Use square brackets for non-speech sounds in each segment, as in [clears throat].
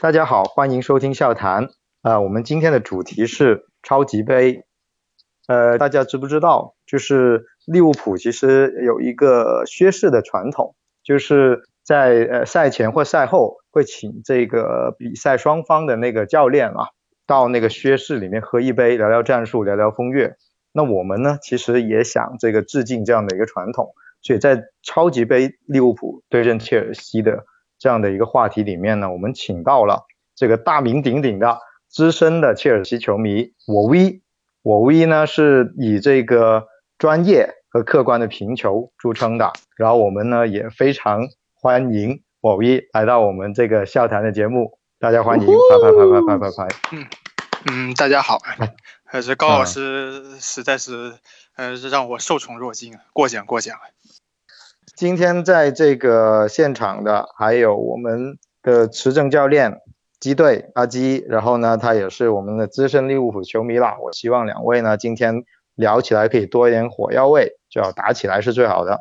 大家好，欢迎收听笑谈。啊，我们今天的主题是超级杯。呃，大家知不知道，就是利物浦其实有一个薛氏的传统，就是在呃赛前或赛后会请这个比赛双方的那个教练啊，到那个薛氏里面喝一杯，聊聊战术，聊聊风月。那我们呢，其实也想这个致敬这样的一个传统，所以在超级杯利物浦对阵切尔西的这样的一个话题里面呢，我们请到了这个大名鼎鼎的资深的切尔西球迷我 V，我 V 呢是以这个专业和客观的评球著称的，然后我们呢也非常欢迎我 V 来到我们这个笑谈的节目，大家欢迎，拍拍拍拍拍拍拍，嗯嗯，大家好，还是高老师实在是，呃，让我受宠若惊啊，过奖过奖。今天在这个现场的还有我们的持证教练基队阿基，然后呢，他也是我们的资深利物浦球迷啦。我希望两位呢今天聊起来可以多一点火药味，最好打起来是最好的。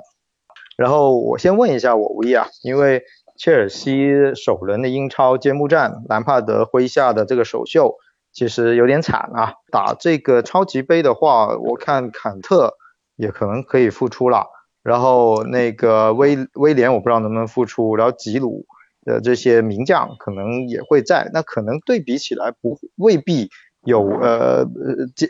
然后我先问一下我吴一啊，因为切尔西首轮的英超揭幕战，兰帕德麾下的这个首秀其实有点惨啊。打这个超级杯的话，我看坎特也可能可以复出了。然后那个威威廉我不知道能不能复出，然后吉鲁的这些名将可能也会在，那可能对比起来不未必有呃呃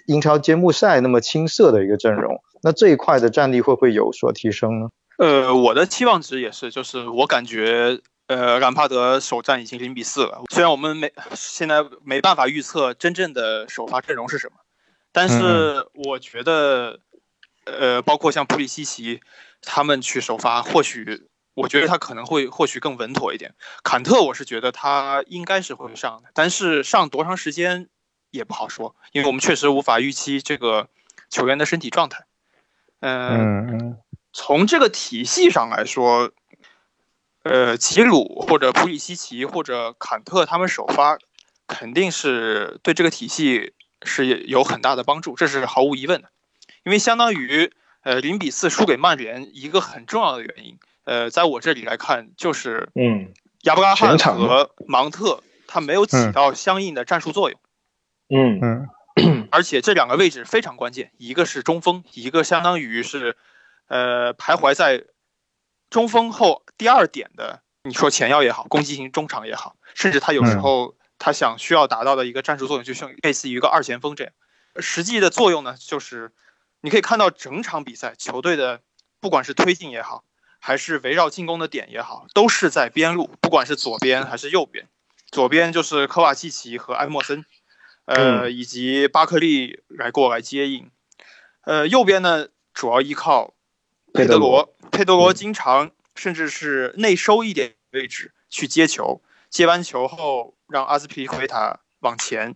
英超揭幕赛那么青涩的一个阵容，那这一块的战力会不会有所提升呢？呃，我的期望值也是，就是我感觉呃兰帕德首战已经零比四了，虽然我们没现在没办法预测真正的首发阵容是什么，但是我觉得。呃，包括像普里西奇他们去首发，或许我觉得他可能会或许更稳妥一点。坎特我是觉得他应该是会上的，但是上多长时间也不好说，因为我们确实无法预期这个球员的身体状态。嗯，从这个体系上来说，呃，齐鲁或者普里西奇或者坎特他们首发，肯定是对这个体系是有很大的帮助，这是毫无疑问的。因为相当于，呃，零比四输给曼联，一个很重要的原因，呃，在我这里来看，就是，嗯，亚布拉罕和芒特他没有起到相应的战术作用，嗯。嗯，而且这两个位置非常关键，一个是中锋，一个相当于是，呃，徘徊在中锋后第二点的，你说前腰也好，攻击型中场也好，甚至他有时候他想需要达到的一个战术作用，就像类似于一个二前锋这样，实际的作用呢，就是。你可以看到整场比赛，球队的不管是推进也好，还是围绕进攻的点也好，都是在边路，不管是左边还是右边。左边就是科瓦契奇和埃莫森，呃，以及巴克利来过来接应。呃，右边呢，主要依靠佩德罗。佩德罗经常甚至是内收一点位置去接球，接完球后让阿斯皮奎塔往前，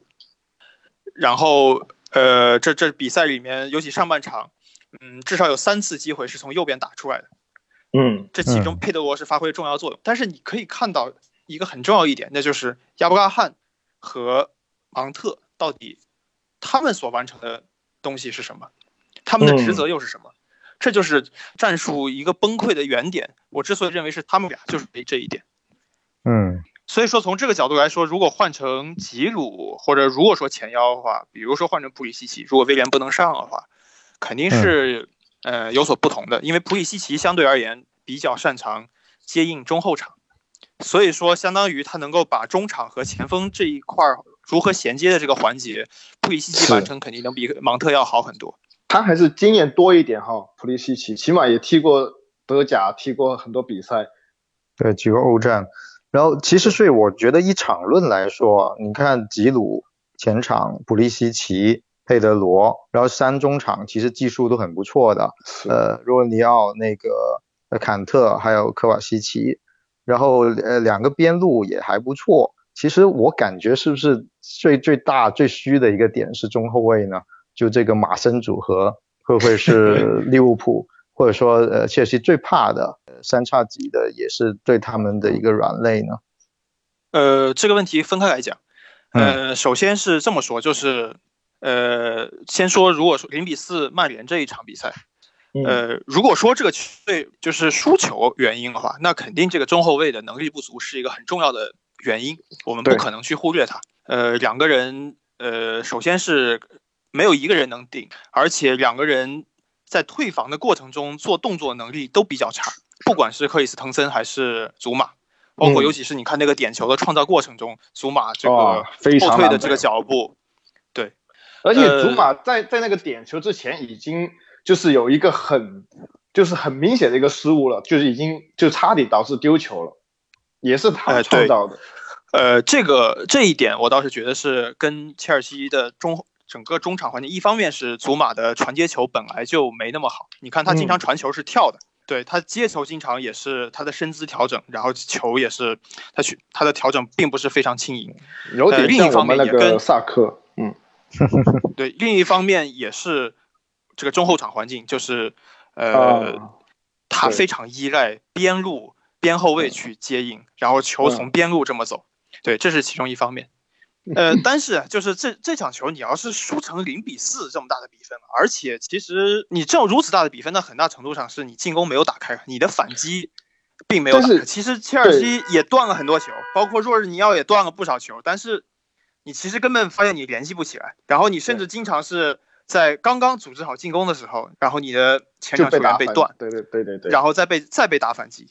然后。呃，这这比赛里面，尤其上半场，嗯，至少有三次机会是从右边打出来的，嗯，这其中佩德罗是发挥重要作用。但是你可以看到一个很重要一点，那就是亚布拉罕和芒特到底他们所完成的东西是什么，他们的职责又是什么？这就是战术一个崩溃的原点。我之所以认为是他们俩，就是这一点。嗯。所以说，从这个角度来说，如果换成吉鲁，或者如果说前腰的话，比如说换成普里西奇，如果威廉不能上的话，肯定是呃有所不同的。因为普里西奇相对而言比较擅长接应中后场，所以说相当于他能够把中场和前锋这一块如何衔接的这个环节，普里西奇完成肯定能比芒特要好很多。他还是经验多一点哈，普里西奇起码也踢过德甲，踢过很多比赛，对几个欧战。然后其实，所以我觉得一场论来说，你看吉鲁前场、普利西奇、佩德罗，然后三中场其实技术都很不错的。呃，若尼奥、那个坎特还有科瓦西奇，然后呃两个边路也还不错。其实我感觉是不是最最大最虚的一个点是中后卫呢？就这个马森组合会不会是 [laughs] 利物浦？或者说，呃，切尔西最怕的三叉戟的也是对他们的一个软肋呢。呃，这个问题分开来讲。呃，首先是这么说，就是，呃，先说如果说零比四曼联这一场比赛，呃，如果说这个球队就是输球原因的话，那肯定这个中后卫的能力不足是一个很重要的原因，我们不可能去忽略它。呃，两个人，呃，首先是没有一个人能顶，而且两个人在退防的过程中做动作能力都比较差，不管是克里斯滕森还是祖马，包括尤其是你看那个点球的创造过程中，祖马这个后退的这个脚步，对，而且祖马在在那个点球之前已经。就是有一个很，就是很明显的一个失误了，就是已经就差点导致丢球了，也是他创造的。呃，这个这一点我倒是觉得是跟切尔西的中整个中场环境，一方面是祖马的传接球本来就没那么好，你看他经常传球是跳的，对他接球经常也是他的身姿调整，然后球也是他去他的调整并不是非常轻盈。有点另一方面也跟萨克，嗯，[laughs] 对，另一方面也是。这个中后场环境就是，呃，他非常依赖边路边后卫去接应，然后球从边路这么走，对，这是其中一方面。[laughs] 呃，但是就是这这场球，你要是输成零比四这么大的比分，而且其实你这种如此大的比分，那很大程度上是你进攻没有打开，你的反击并没有打开。其实切尔西也断了很多球，包括若日尼奥也断了不少球，但是你其实根本发现你联系不起来，然后你甚至经常是。在刚刚组织好进攻的时候，然后你的前场球员被断，对对对对对，然后再被再被打反击，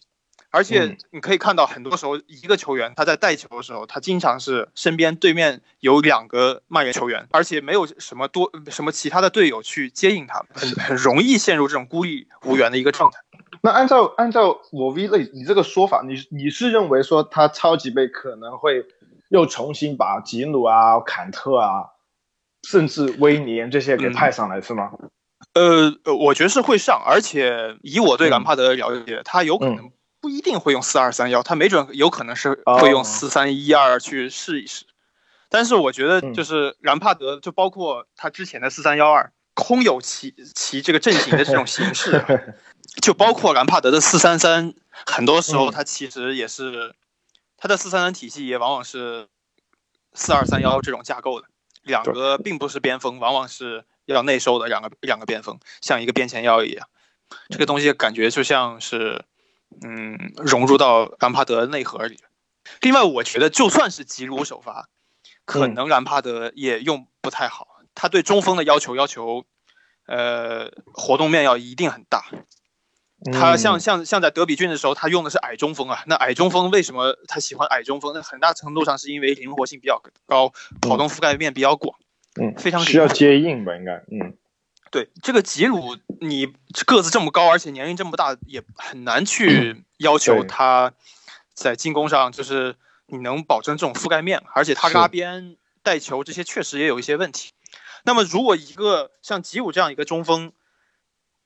而且你可以看到，很多时候一个球员他在带球的时候，他经常是身边对面有两个曼联球员，而且没有什么多什么其他的队友去接应他，很很容易陷入这种孤立无援的一个状态。那按照按照我 V 类你这个说法，你你是认为说他超级杯可能会又重新把吉努啊、坎特啊？甚至威廉这些给派上来是吗？呃，我觉得是会上，而且以我对兰帕德的了解，他有可能不一定会用四二三幺，他没准有可能是会用四三一二去试一试。但是我觉得就是兰帕德，就包括他之前的四三幺二，空有其其这个阵型的这种形式，[laughs] 就包括兰帕德的四三三，很多时候他其实也是他的四三三体系也往往是四二三幺这种架构的。两个并不是边锋，往往是要内收的两个两个边锋，像一个边前腰一样。这个东西感觉就像是，嗯，融入到兰帕德内核里。另外，我觉得就算是吉鲁首发，可能兰帕德也用不太好。他对中锋的要求要求，呃，活动面要一定很大。他像像像在德比郡的时候，他用的是矮中锋啊。那矮中锋为什么他喜欢矮中锋？那很大程度上是因为灵活性比较高，跑动覆盖面比较广，嗯，非常需要接应吧？应该，嗯，对，这个吉鲁，你个子这么高，而且年龄这么大，也很难去 [clears throat] 要求他在进攻上就是你能保证这种覆盖面，而且他拉边带球这些确实也有一些问题。那么如果一个像吉鲁这样一个中锋，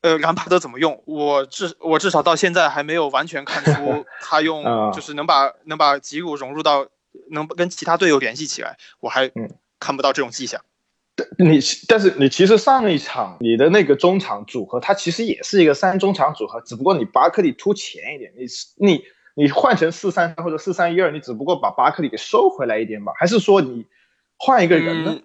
呃，兰帕德怎么用？我至我至少到现在还没有完全看出 [laughs] 他用，就是能把能把吉鲁融入到，能跟其他队友联系起来，我还看不到这种迹象。你但是你其实上一场你的那个中场组合，它其实也是一个三中场组合，只不过你巴克利突前一点，你你你换成四三三或者四三一二，你只不过把巴克利给收回来一点吧？还是说你换一个人呢？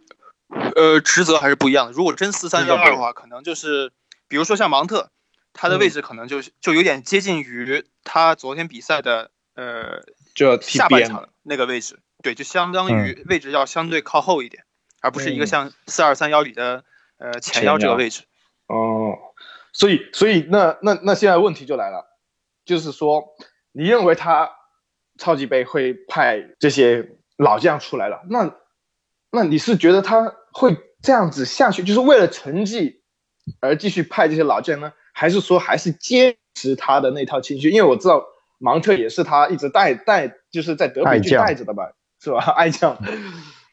呃，职责还是不一样的。如果真四三幺二的话，可能就是。比如说像芒特，他的位置可能就就有点接近于他昨天比赛的呃，就下半场那个位置，对，就相当于位置要相对靠后一点，而不是一个像四二三幺里的呃前腰这个位置。哦，所以所以那那那现在问题就来了，就是说你认为他超级杯会派这些老将出来了，那那你是觉得他会这样子下去，就是为了成绩？而继续派这些老将呢，还是说还是坚持他的那套情绪？因为我知道芒特也是他一直带带，就是在德比去带着的吧，是吧？[laughs] 爱将，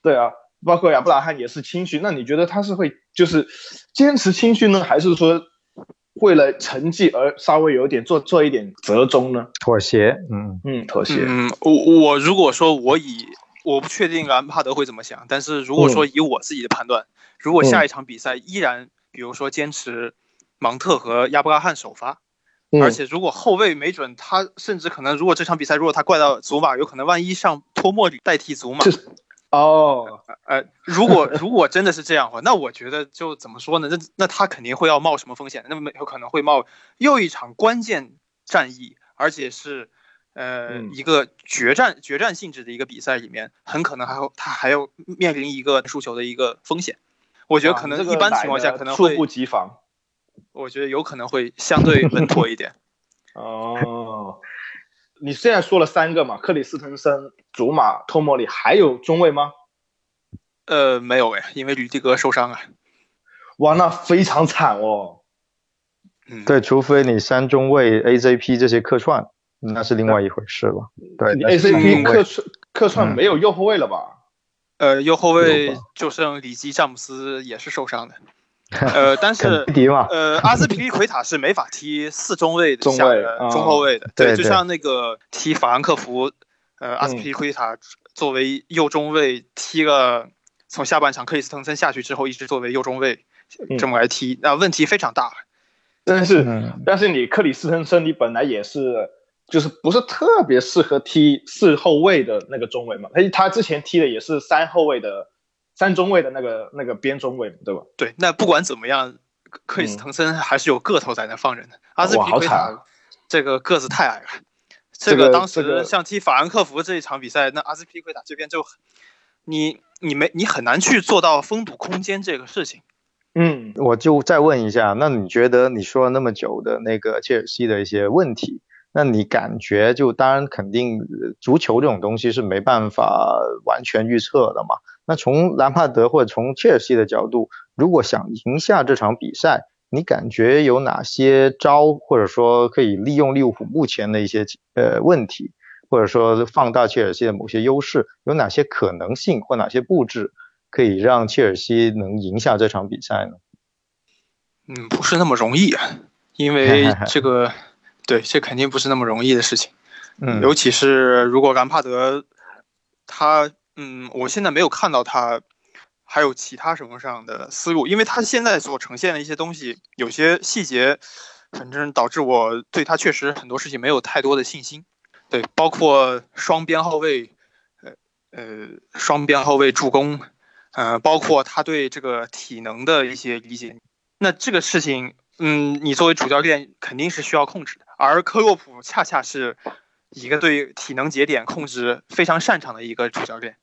对啊，包括亚布拉罕也是青训。那你觉得他是会就是坚持青训呢，还是说为了成绩而稍微有点做做一点折中呢？妥协，嗯嗯，妥协。嗯，我我如果说我以我不确定兰帕德会怎么想，但是如果说以我自己的判断，如果下一场比赛依然。比如说坚持芒特和亚布拉罕首发，而且如果后卫没准他甚至可能，如果这场比赛如果他怪到祖马，有可能万一上托莫里代替祖马，哦，呃，如果 [laughs] 如果真的是这样的话，那我觉得就怎么说呢？那那他肯定会要冒什么风险？那么有可能会冒又一场关键战役，而且是呃、嗯一个决战决战性质的一个比赛里面，很可能还会他还要面临一个输球的一个风险。我觉得可能一般情况下可能会猝不及防。我觉得有可能会相对稳妥一点。[laughs] 哦，你现在说了三个嘛，克里斯滕森、祖马、托莫里，还有中卫吗？呃，没有哎，因为吕迪格受伤啊。哇，那非常惨哦。嗯，对，除非你三中卫、AZP 这些客串，那是另外一回事了。对你但是三 ACP 客串客串嗯没有右后卫了吧？呃，右后卫就剩里基詹姆斯也是受伤的。呃，[laughs] 但是迪嘛，呃，阿斯皮利奎塔是没法踢四中卫的中后卫的，就对就像那个踢法兰克福，呃，阿斯皮利奎塔作为右中卫踢了，从下半场克里斯滕森下去之后，一直作为右中卫嗯这么来踢，那问题非常大。但是、嗯但是你克里斯滕森，你本来也是就是不是特别适合踢四后卫的那个中卫嘛？他他之前踢的也是三后卫的三中卫的那个那个边中卫，对吧？对，那不管怎么样，克克里斯滕森还是有个头在那放着的。阿斯皮利奎塔这个个子太矮了。这个当时像踢法兰克福这一场比赛，那阿斯皮利奎塔这边就你你没你很难去做到封堵空间这个事情。嗯，我就再问一下，那你觉得你说了那么久的那个切尔西的一些问题，那你感觉就当然肯定呃足球这种东西是没办法完全预测的嘛？那从兰帕德或者从切尔西的角度，如果想赢下这场比赛，你感觉有哪些招，或者说可以利用利物浦目前的一些呃问题，或者说放大切尔西的某些优势，有哪些可能性或哪些布置？可以让切尔西能赢下这场比赛呢？嗯，不是那么容易啊，因为 [laughs] 这个，对，这肯定不是那么容易的事情。嗯，尤其是如果兰帕德他，嗯，我现在没有看到他还有其他什么上的思路，因为他现在所呈现的一些东西，有些细节，反正导致我对他确实很多事情没有太多的信心。对，包括双边后卫，呃呃，双边后卫助攻。呃，包括他对这个体能的一些理解，那这个事情，嗯，你作为主教练肯定是需要控制的。而科洛普恰恰是一个对体能节点控制非常擅长的一个主教练。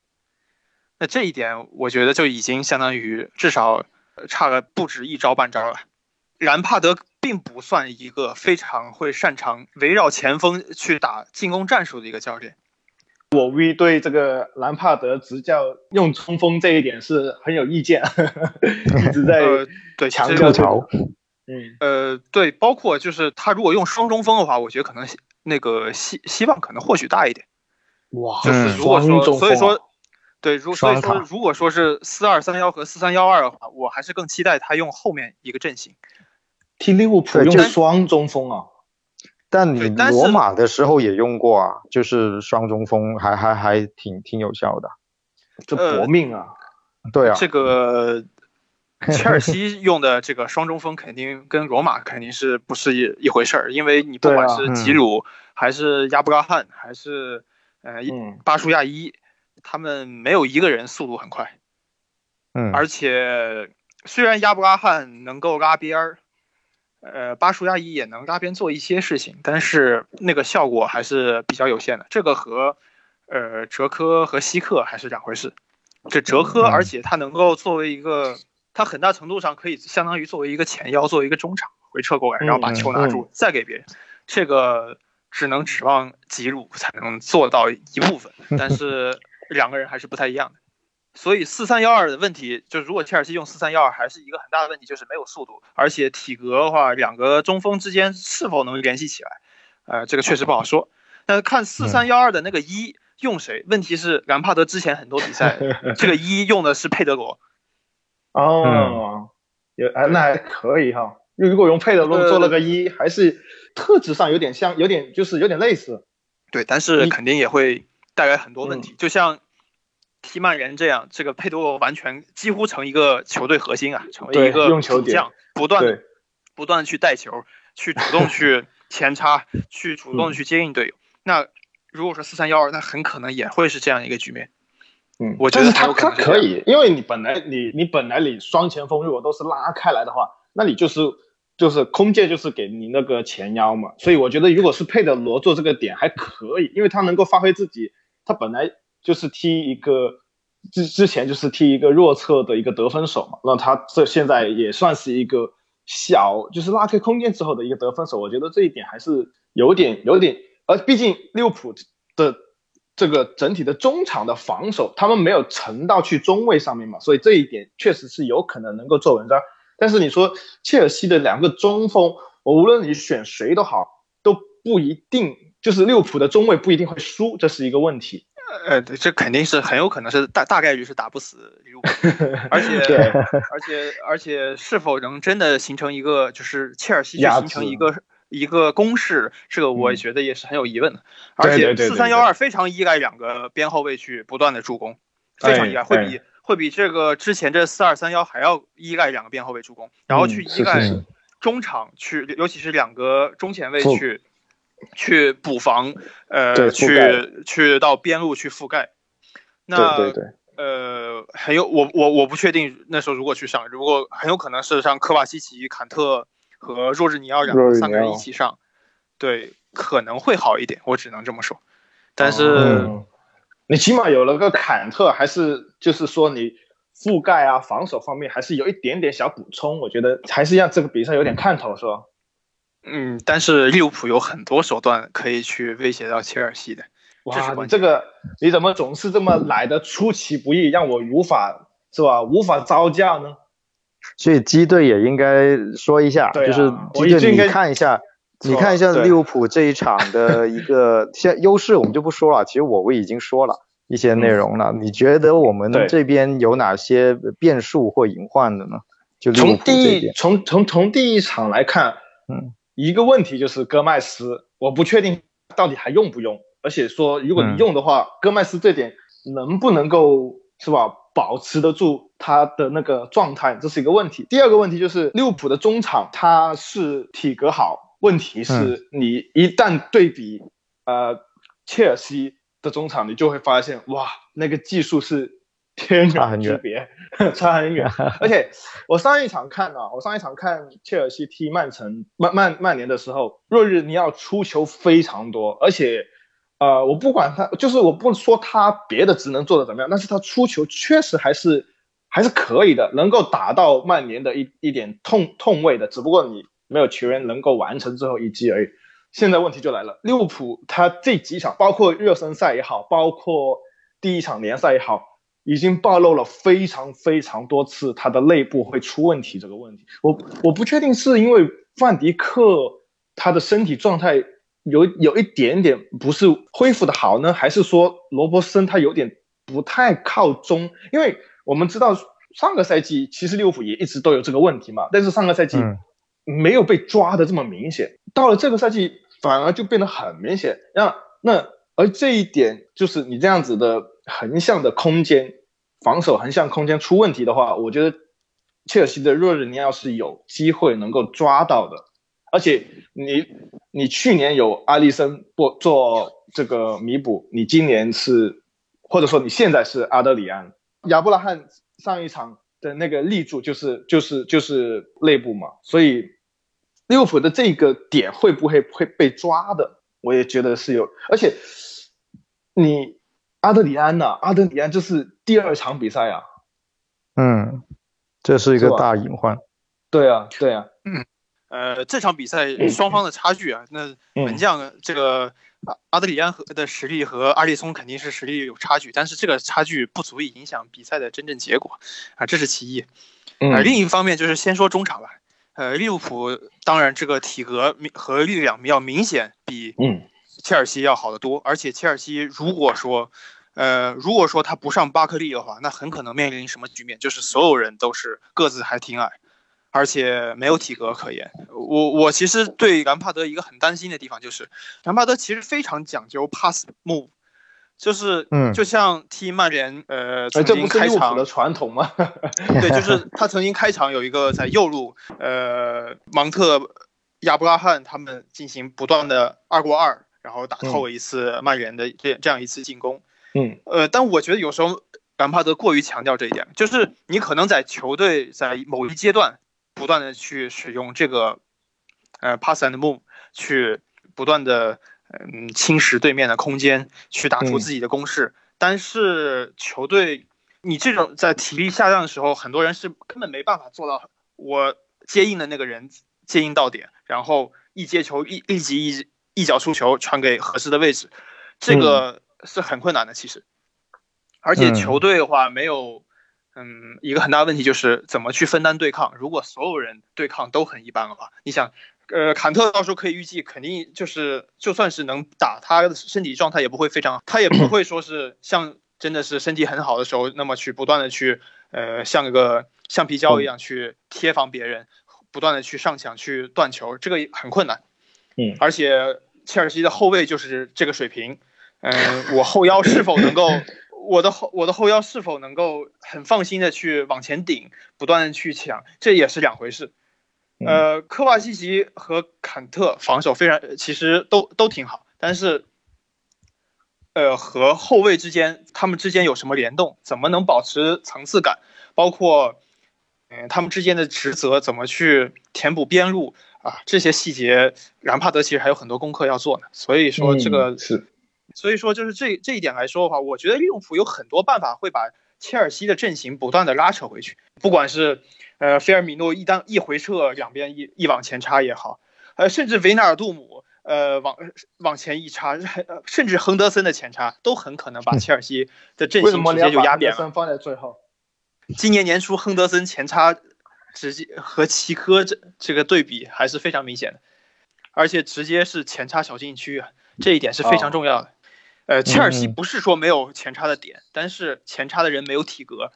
那这一点，我觉得就已经相当于至少差了不止一招半招了。兰帕德并不算一个非常会擅长围绕前锋去打进攻战术的一个教练。我 V 对这个兰帕德执教用冲锋这一点是很有意见，[laughs] 一直在呃对强调这个。吐槽。嗯，呃，对，包括就是他如果用双中锋的话，我觉得可能那个希希望可能或许大一点。哇，就是如果说，双中锋啊所以说，对，如所以说，如果说是四二三幺和四三幺二的话，我还是更期待他用后面一个阵型。踢利物浦用双中锋啊，但你但罗马的时候也用过啊，就是双中锋还还还挺挺有效的。这呃搏命啊！对啊，这个 [laughs] 切尔西用的这个双中锋肯定跟罗马肯定是不是一一回事儿，因为你不管是吉鲁、还是亚布拉罕还是呃嗯巴舒亚伊，他们没有一个人速度很快，嗯，而且虽然亚布拉罕能够拉边儿。呃，巴舒亚伊也能拉边做一些事情，但是那个效果还是比较有限的。这个和呃哲科和希克还是两回事。这哲科，嗯而且他能够作为一个，他很大程度上可以相当于作为一个前腰，作为一个中场回撤过来，然后把球拿住，再给别人。这个只能指望吉鲁才能做到一部分，[laughs] 但是两个人还是不太一样的。所以四三幺二的问题，就是如果切尔西用四三幺二，还是一个很大的问题，就是没有速度，而且体格的话，两个中锋之间是否能联系起来，呃，这个确实不好说。但是看四三幺二的那个一用谁，问题是兰帕德之前很多比赛，[laughs] 这个一用的是佩德罗，[laughs] 哦，有啊，那还可以哈。如果用佩德罗呃做了个一，还是特质上有点像，有点就是有点类似。对，但是肯定也会带来很多问题，就像踢曼联这样，这个佩德罗完全几乎成一个球队核心啊，成为一个用球点主将，不断，不断去带球，去主动去前插，去主动去接应队友。那如果说四三幺二，那很可能也会是这样一个局面。嗯，我觉得他他可以，因为你本来你你本来你双前锋如果都是拉开来的话，那你就是就是空间就是给你那个前腰嘛，所以我觉得如果是佩德罗做这个点还可以，因为他能够发挥自己，他本来就是踢一个之之前就是踢一个弱侧的一个得分手嘛，那他这现在也算是一个小就是拉开空间之后的一个得分手，我觉得这一点还是有点有点，而毕竟利物浦的这个整体的中场的防守，他们没有沉到去中卫上面嘛，所以这一点确实是有可能能够做文章。但是你说切尔西的两个中锋，我无论你选谁都好，都不一定就是利物浦的中卫不一定会输，这是一个问题。呃，对这肯定是很有可能是大大概率是打不死利物浦，[laughs] 而且而且而且是否能真的形成一个就是切尔西去形成一个一个攻势，这个我嗯觉得也是很有疑问的。而且四三幺二非常依赖两个边后卫去不断的助攻，非常依赖，哎会比会比这个之前这四二三幺还要依赖两个边后卫助攻，然后嗯去依赖是是是中场去，尤其是两个中前卫覆去去补防，呃，去去到边路去覆盖。那对对对，呃，很有我我我不确定那时候如果去上，如果很有可能是上科瓦西奇、坎特和若日尼奥三个人一起上，对，可能会好一点，我只能这么说。但是、嗯你起码有了个坎特，还是就是说你覆盖啊、防守方面还是有一点点小补充，我觉得还是让这个比赛有点看头，是吧？嗯，但是利物浦有很多手段可以去威胁到切尔西的。哇，关你这个你怎么总是这么来的出其不意，让我无法是吧？无法招架呢？所以基队也应该说一下，对啊就是基队你应该看一下，你看一下利物浦这一场的一个 [laughs] 现优势，我们就不说了。其实我们已经说了一些内容了。你觉得我们这边有哪些变数或隐患的呢？就从第一，从从从第一场来看，嗯，一个问题就是戈麦斯，我不确定到底还用不用，而且说如果嗯。你用的话，戈麦斯这点能不能够是吧？保持得住他的那个状态，这是一个问题。第二个问题就是利物浦的中场他是体格好，问题嗯。是你一旦对比呃切尔西的中场，你就会发现哇，那个技术是天 [laughs] 差很远壤之别，差很远。而且我上一场看啊，我上一场看切尔西踢曼城曼曼曼联的时候，若日尼奥出球非常多，而且呃，我不管他，就是我不说他别的职能做的怎么样，但是他出球确实还是还是可以的，能够打到曼联的一一点痛痛位的，只不过你没有球员能够完成最后一击而已。现在问题就来了，利物浦他这几场，包括热身赛也好，包括第一场联赛也好，已经暴露了非常非常多次他的内部会出问题这个问题。我我不确定是因为范迪克他的身体状态有有一点点不是恢复的好呢，还是说罗伯森他有点不太靠中？因为我们知道上个赛季其实利物浦也一直都有这个问题嘛，但是上个赛季嗯没有被抓的这么明显，到了这个赛季反而就变得很明显。那那而这一点就是你这样子的横向的空间防守横向空间出问题的话，我觉得切尔西的若日尼奥是有机会能够抓到的。而且你你去年有阿利森做做这个弥补，你今年是或者说你现在是阿德里安、亚布拉罕上一场的那个立柱就是就是就是内部嘛，所以利物浦的这个点会不会会被抓的？我也觉得是有，而且你阿德里安呐、阿德里安这是第二场比赛啊，嗯，这是一个大隐患。对啊对啊，呃，这场比赛双方的差距啊，那门嗯将这个阿阿德里安和的实力和阿利松肯定是实力有差距，但是这个差距不足以影响比赛的真正结果啊，这是其一。啊，嗯另一方面就是先说中场吧，呃，利物浦当然这个体格和力量要明显比嗯。切尔西要好得多，而且切尔西如果说，呃，如果说他不上巴克利的话，那很可能面临什么局面？就是所有人都是个子还挺矮，而且没有体格可言。我我其实对兰帕德一个很担心的地方就是，兰帕德其实非常讲究 pass move，就是嗯就像踢曼联，呃，哎，曾这不是经开场的传统吗？[laughs] 对，就是他曾经开场有一个在右路，呃，芒特、亚布拉罕他们进行不断的二过二，然后打透了一次曼联的这这样一次进攻。嗯呃，但我觉得有时候兰帕德过于强调这一点，就是你可能在球队在某一阶段不断的去使用这个呃 pass and move 去不断的嗯侵蚀对面的空间，去打出自己的攻势，但是球队你这种在体力下降的时候，很多人是根本没办法做到我接应的那个人接应到点，然后一接球一立即一一脚出球传给合适的位置，这个是很困难的，其实。而且球队的话没有，嗯，一个很大的问题就是怎么去分担对抗。如果所有人对抗都很一般的话，你想，呃，坎特到时候可以预计，肯定就是就算是能打，他的身体状态也不会非常，他也不会说是像真的是身体很好的时候那么去不断的去，呃，像一个橡皮胶一样去贴防别人，不断的去上抢去断球，这个很困难。嗯，而且切尔西的后卫就是这个水平，嗯，我后腰是否能够？我的后我的后腰是否能够很放心的去往前顶，不断的去抢，这也是两回事。呃，科瓦西奇和坎特防守非常，其实都都挺好，但是，呃，和后卫之间，他们之间有什么联动？怎么能保持层次感？包括，嗯，他们之间的职责怎么去填补边路啊？这些细节，兰帕德其实还有很多功课要做呢。所以说这个是。所以说，就是这这一点来说的话，我觉得利物浦有很多办法会把切尔西的阵型不断的拉扯回去。不管是呃菲尔米诺一当一回撤，两边一一往前插也好，呃甚至维纳尔杜姆呃往往前一插，[laughs] 甚至亨德森的前插，都很可能把切尔西的阵型直接就压扁了。放在最后，今年年初亨德森前插直接和齐科这这个对比还是非常明显的，而且直接是前插小禁区啊，这一点是非常重要的。呃，切尔西不是说没有前插的点，但是前插的人没有体格，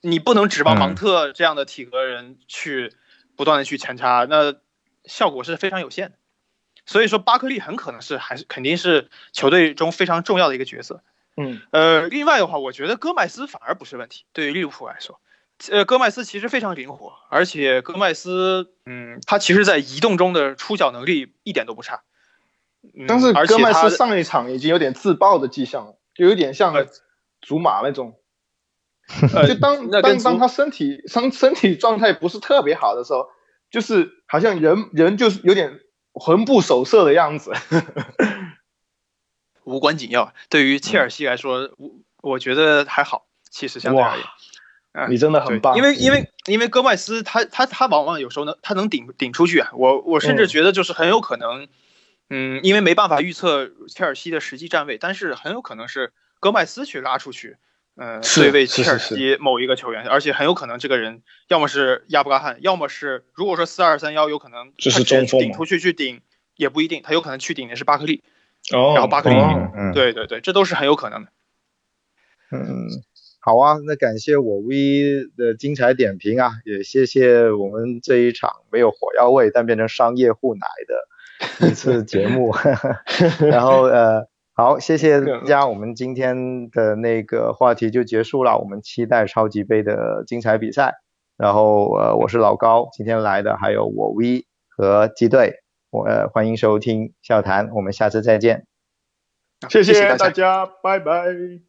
你不能指望芒特这样的体格人去不断的去前插，那效果是非常有限的。所以说，巴克利很可能是还是肯定是球队中非常重要的一个角色。嗯，呃，另外的话，我觉得戈麦斯反而不是问题。对于利物浦来说，呃，戈麦斯其实非常灵活，而且戈麦斯，嗯，他其实在移动中的出脚能力一点都不差。但是戈麦斯上一场已经有点自爆的迹象了，就有点像祖马那种。[laughs] 就当当当他身体身身体状态不是特别好的时候，就是好像人人就是有点魂不守舍的样子。无关紧要，对于切尔西来说，我我觉得还好，其实相对而言。你真的很棒，因为因为因为戈麦斯他他他往往有时候能他能顶顶出去啊，我我甚至觉得就是很有可能。嗯，因为没办法预测切尔西的实际站位，但是很有可能是戈麦斯去拉出去，呃，对位切尔西某一个球员，而且很有可能这个人要么是亚布拉罕，要么是如果说四二三幺有可能是中锋顶出去去顶也不一定，他有可能去顶的是巴克利，哦，然后巴克利，嗯对对对，这都是很有可能的。嗯，好啊，那感谢我 V 的精彩点评啊，也谢谢我们这一场没有火药味但变成商业互奶的。[laughs] 一次节目，[laughs] 然后呃，好，谢谢大 [laughs] 家，我们今天的那个话题就结束了，我们期待超级杯的精彩比赛。然后呃，我是老高，今天来的还有我 V 和鸡队，我呃欢迎收听笑谈，我们下次再见，谢谢大家，拜拜。